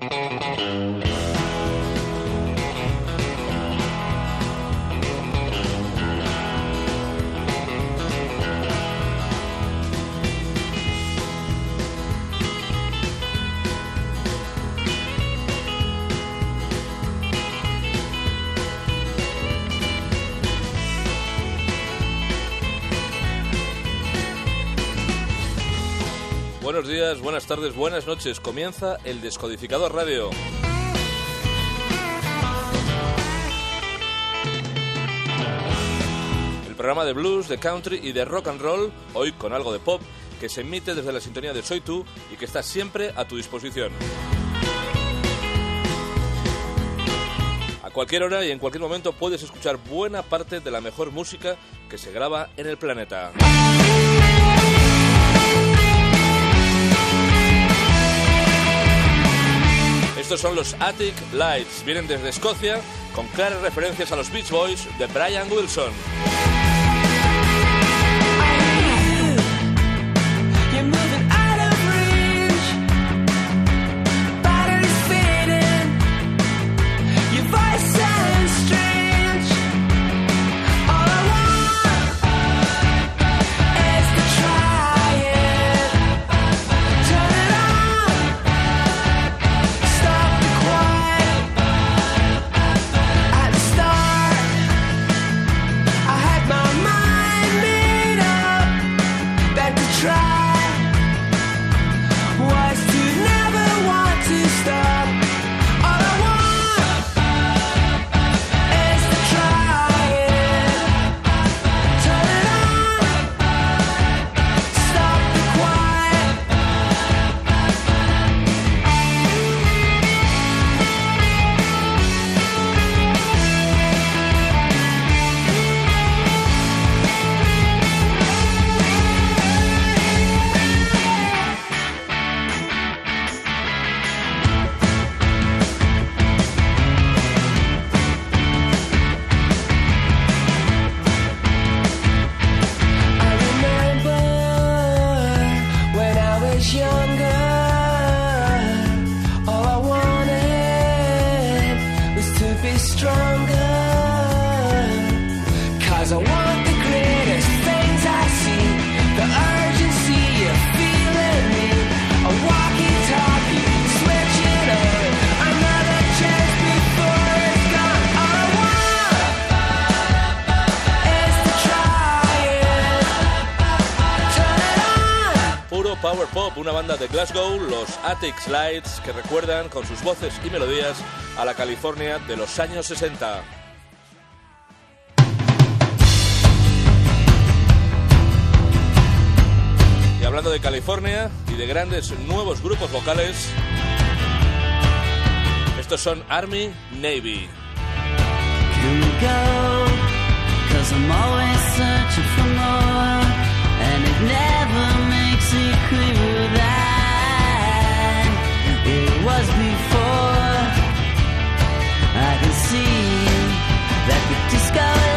Música Buenos días, buenas tardes, buenas noches. Comienza el Descodificador Radio. El programa de blues, de country y de rock and roll, hoy con algo de pop, que se emite desde la sintonía de Soy Tú y que está siempre a tu disposición. A cualquier hora y en cualquier momento puedes escuchar buena parte de la mejor música que se graba en el planeta. Estos son los Attic Lights. Vienen desde Escocia con claras referencias a los Beach Boys de Brian Wilson. Glasgow, los Attic Slides, que recuerdan con sus voces y melodías a la California de los años 60. Y hablando de California y de grandes nuevos grupos vocales, estos son Army Navy. Was before. I can see that the disco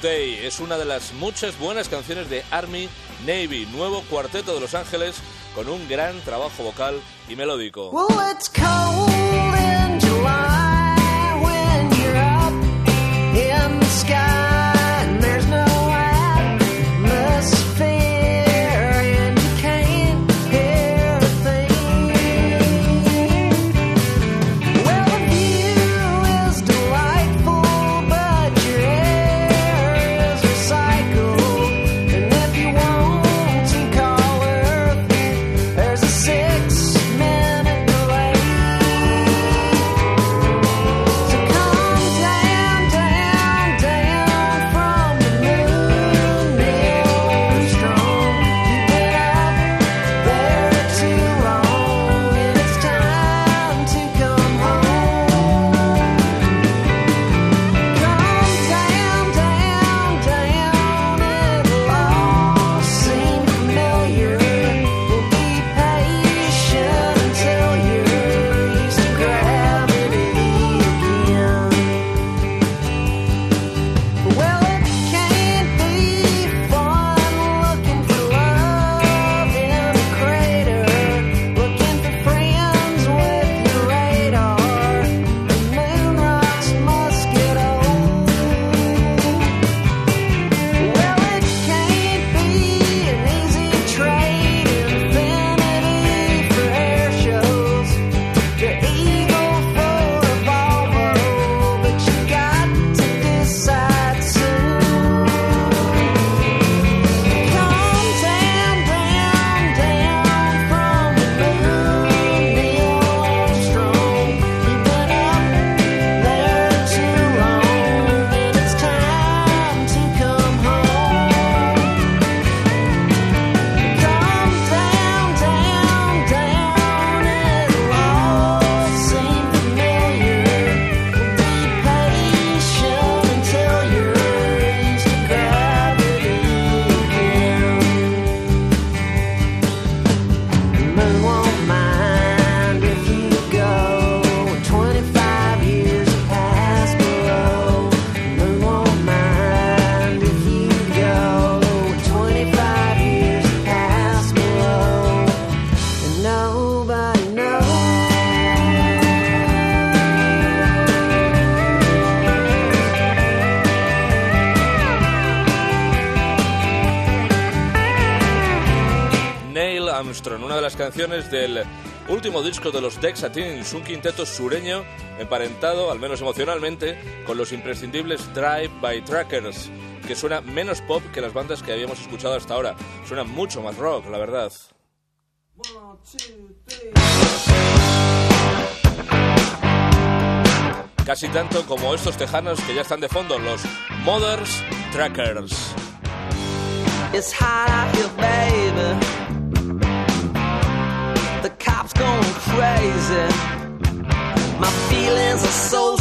Birthday es una de las muchas buenas canciones de Army Navy, nuevo cuarteto de Los Ángeles con un gran trabajo vocal y melódico. Canciones del último disco de los Dexatins, un quinteto sureño emparentado, al menos emocionalmente, con los imprescindibles Drive by Trackers, que suena menos pop que las bandas que habíamos escuchado hasta ahora. Suena mucho más rock, la verdad. Casi tanto como estos tejanos que ya están de fondo, los Mothers Trackers. The cops going crazy. My feelings are so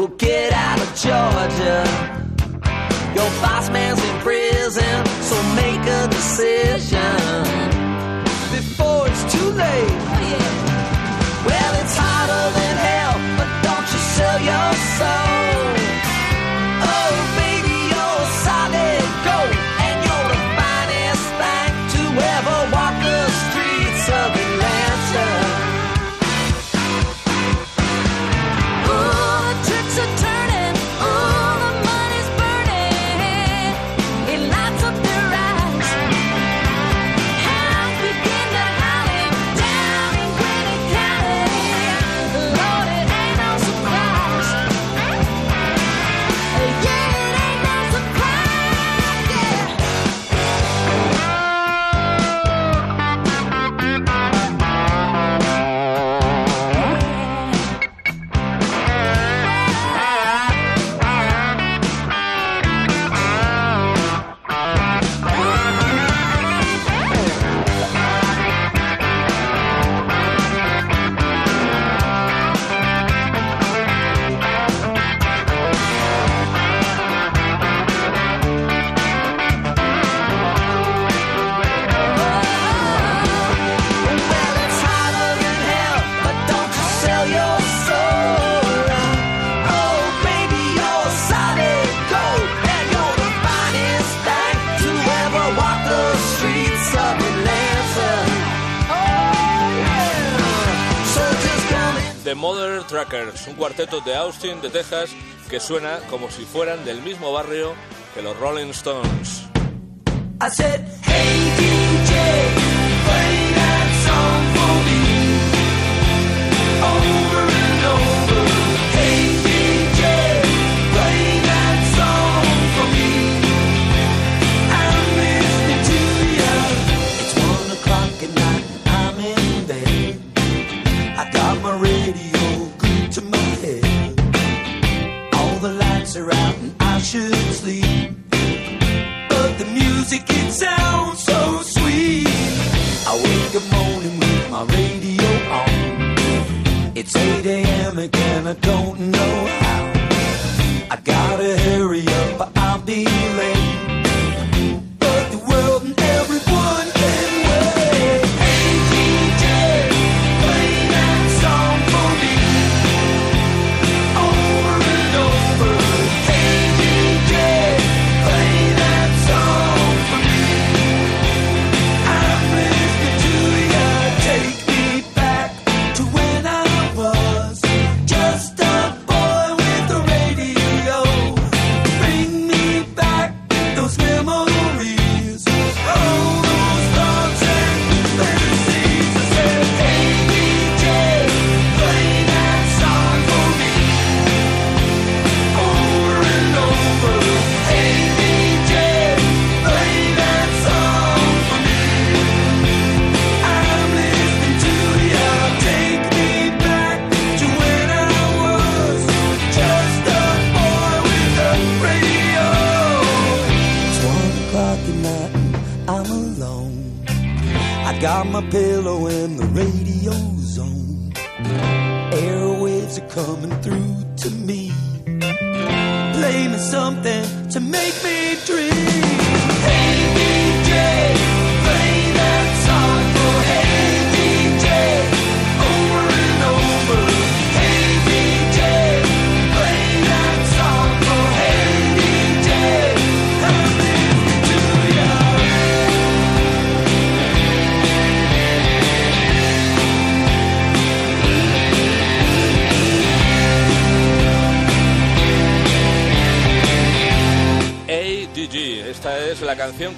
We'll get out of Georgia. Your boss man's in prison, so make a decision Mother Trackers, un cuarteto de Austin, de Texas, que suena como si fueran del mismo barrio que los Rolling Stones. lights are out and I should sleep. But the music, it sounds so sweet. I wake up morning with my radio on. It's 8 a.m. again, I don't dreaming something to make me dream.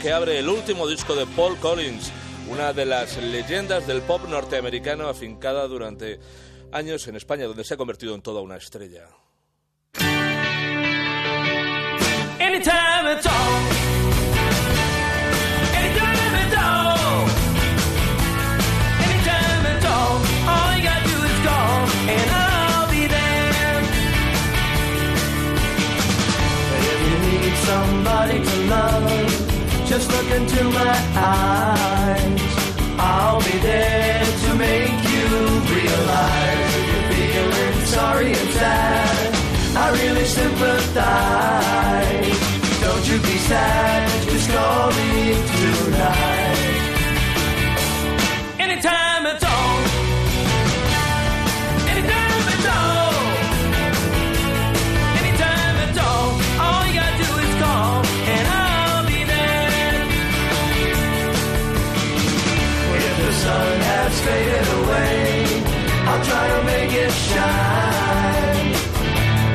Que abre el último disco de Paul Collins, una de las leyendas del pop norteamericano afincada durante años en España, donde se ha convertido en toda una estrella. Just look into my eyes. I'll be there to make you realize if you're feeling sorry and sad. I really sympathize. Don't you be sad, just call me tonight. Faded away. I'll try to make it shine.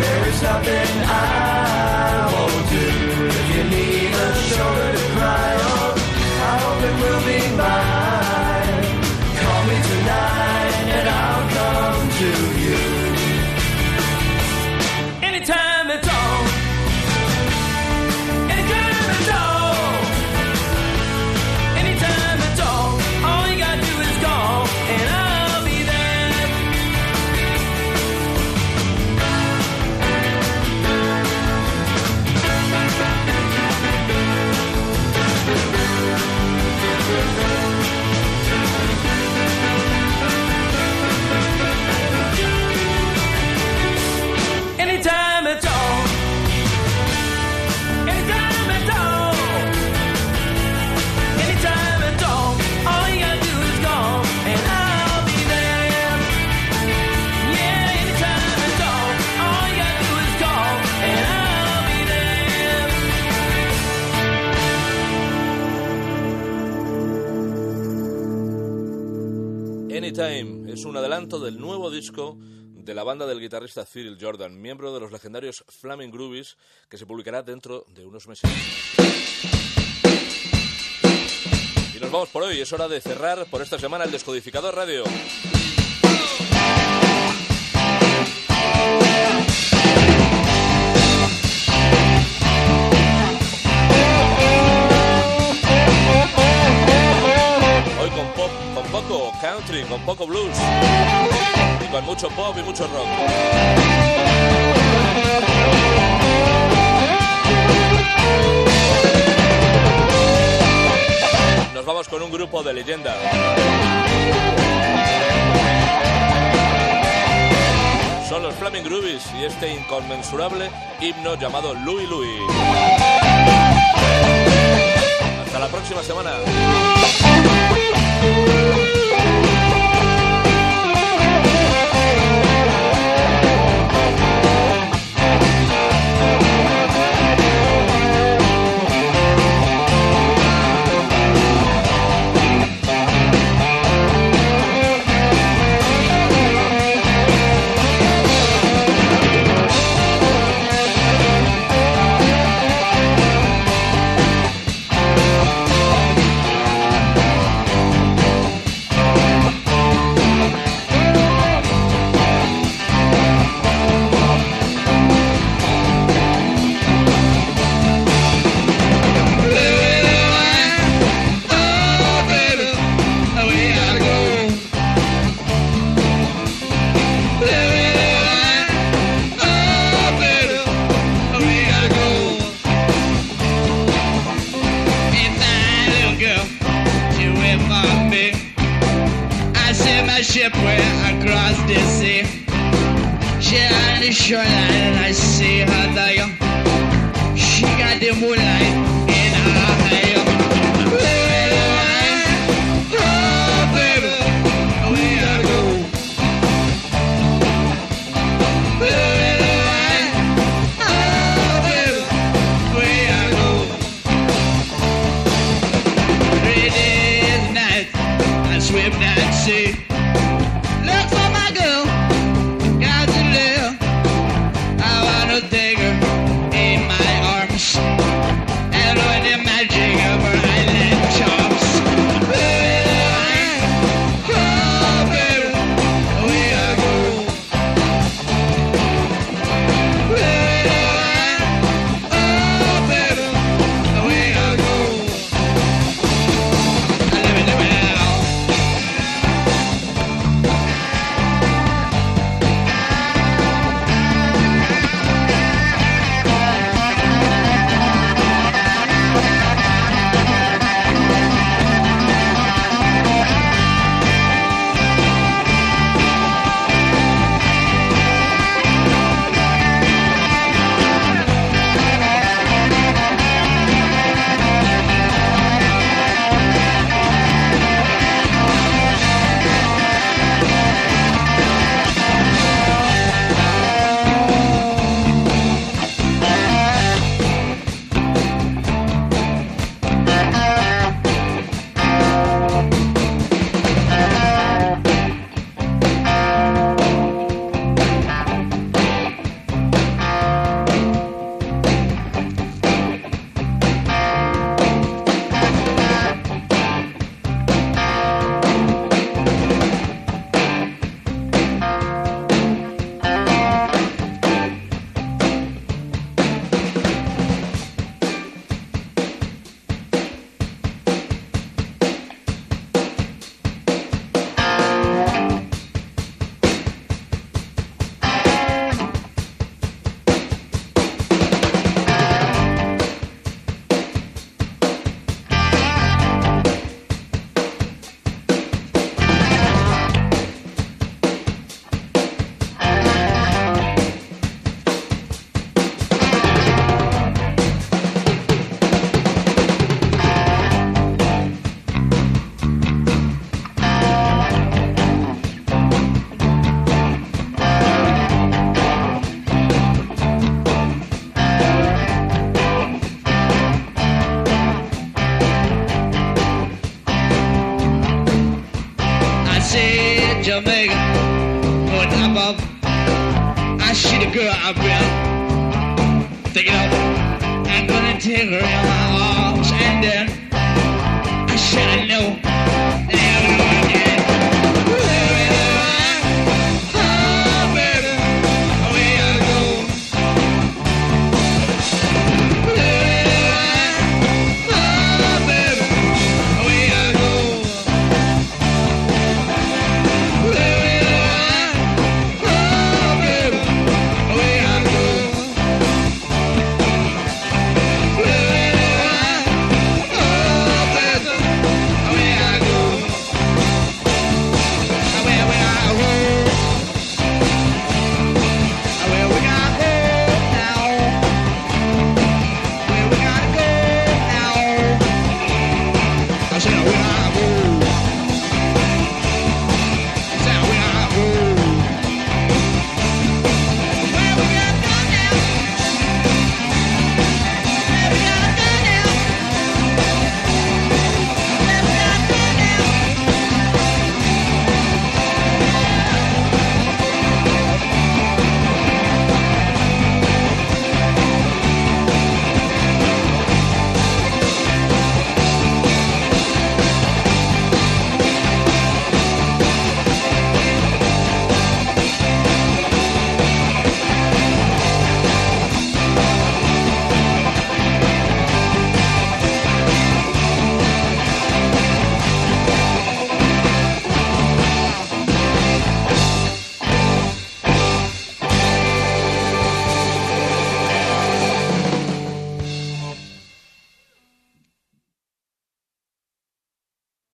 There is nothing I disco de la banda del guitarrista Cyril Jordan, miembro de los legendarios Flaming Groovies, que se publicará dentro de unos meses. Y nos vamos por hoy, es hora de cerrar por esta semana el Descodificador Radio. Country, con poco blues y con mucho pop y mucho rock. Nos vamos con un grupo de leyenda. Son los Flaming Groovies y este inconmensurable himno llamado Louis Louis. Hasta la próxima semana. Swim that sea.